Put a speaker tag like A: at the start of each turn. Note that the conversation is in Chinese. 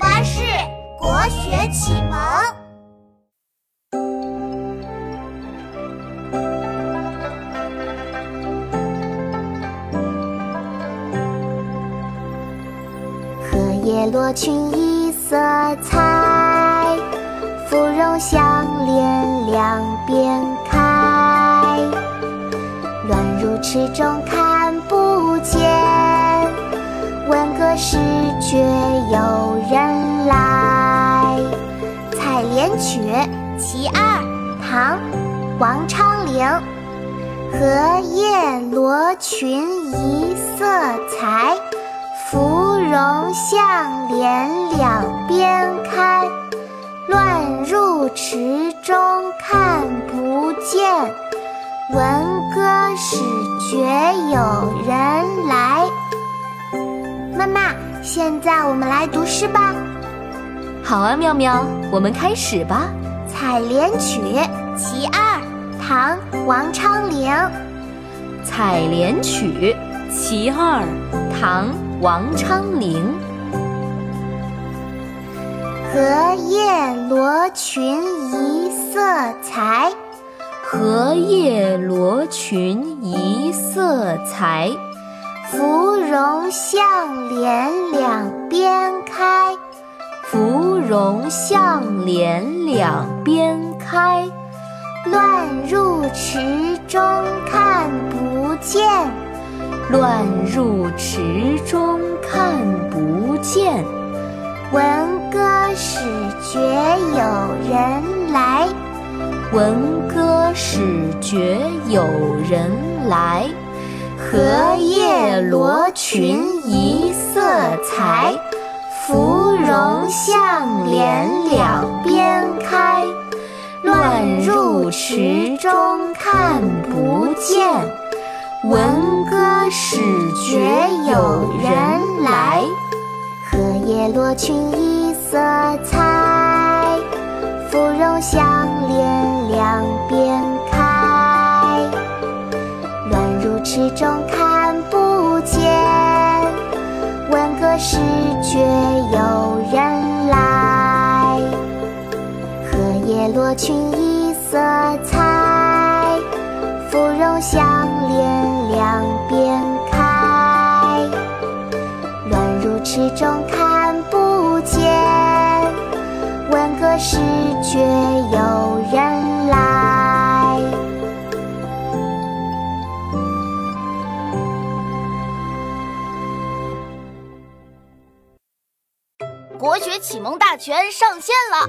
A: 巴士国学启蒙。
B: 荷叶罗裙一色裁，芙蓉向脸两边开。乱入池中看不见，闻歌始觉有曲·其二》唐·王昌龄。荷叶罗裙一色裁，芙蓉向脸两边开。乱入池中看不见，闻歌始觉有人来。妈妈，现在我们来读诗吧。
C: 好啊，妙妙，我们开始吧。
B: 《采莲曲·其二》唐·王昌龄。
C: 《采莲曲·其二》唐·王昌龄。
B: 荷叶罗裙一色裁，
C: 荷叶罗裙一色裁，
B: 芙蓉向脸两边开，
C: 芙蓉向脸两边开。
B: 乱入池中看不见，
C: 乱入池中看不见。
B: 闻歌始觉有人来，
C: 闻歌始觉有人来。荷叶罗裙一色裁，芙蓉向脸两边开。乱入池中看不见，闻歌始觉有人来。
B: 荷叶罗裙一色裁，芙蓉向脸两边开。乱入池中叶罗裙一色裁，芙蓉向脸两边开。乱入池中看不见，闻歌始觉有人来。
A: 国学启蒙大全上线了，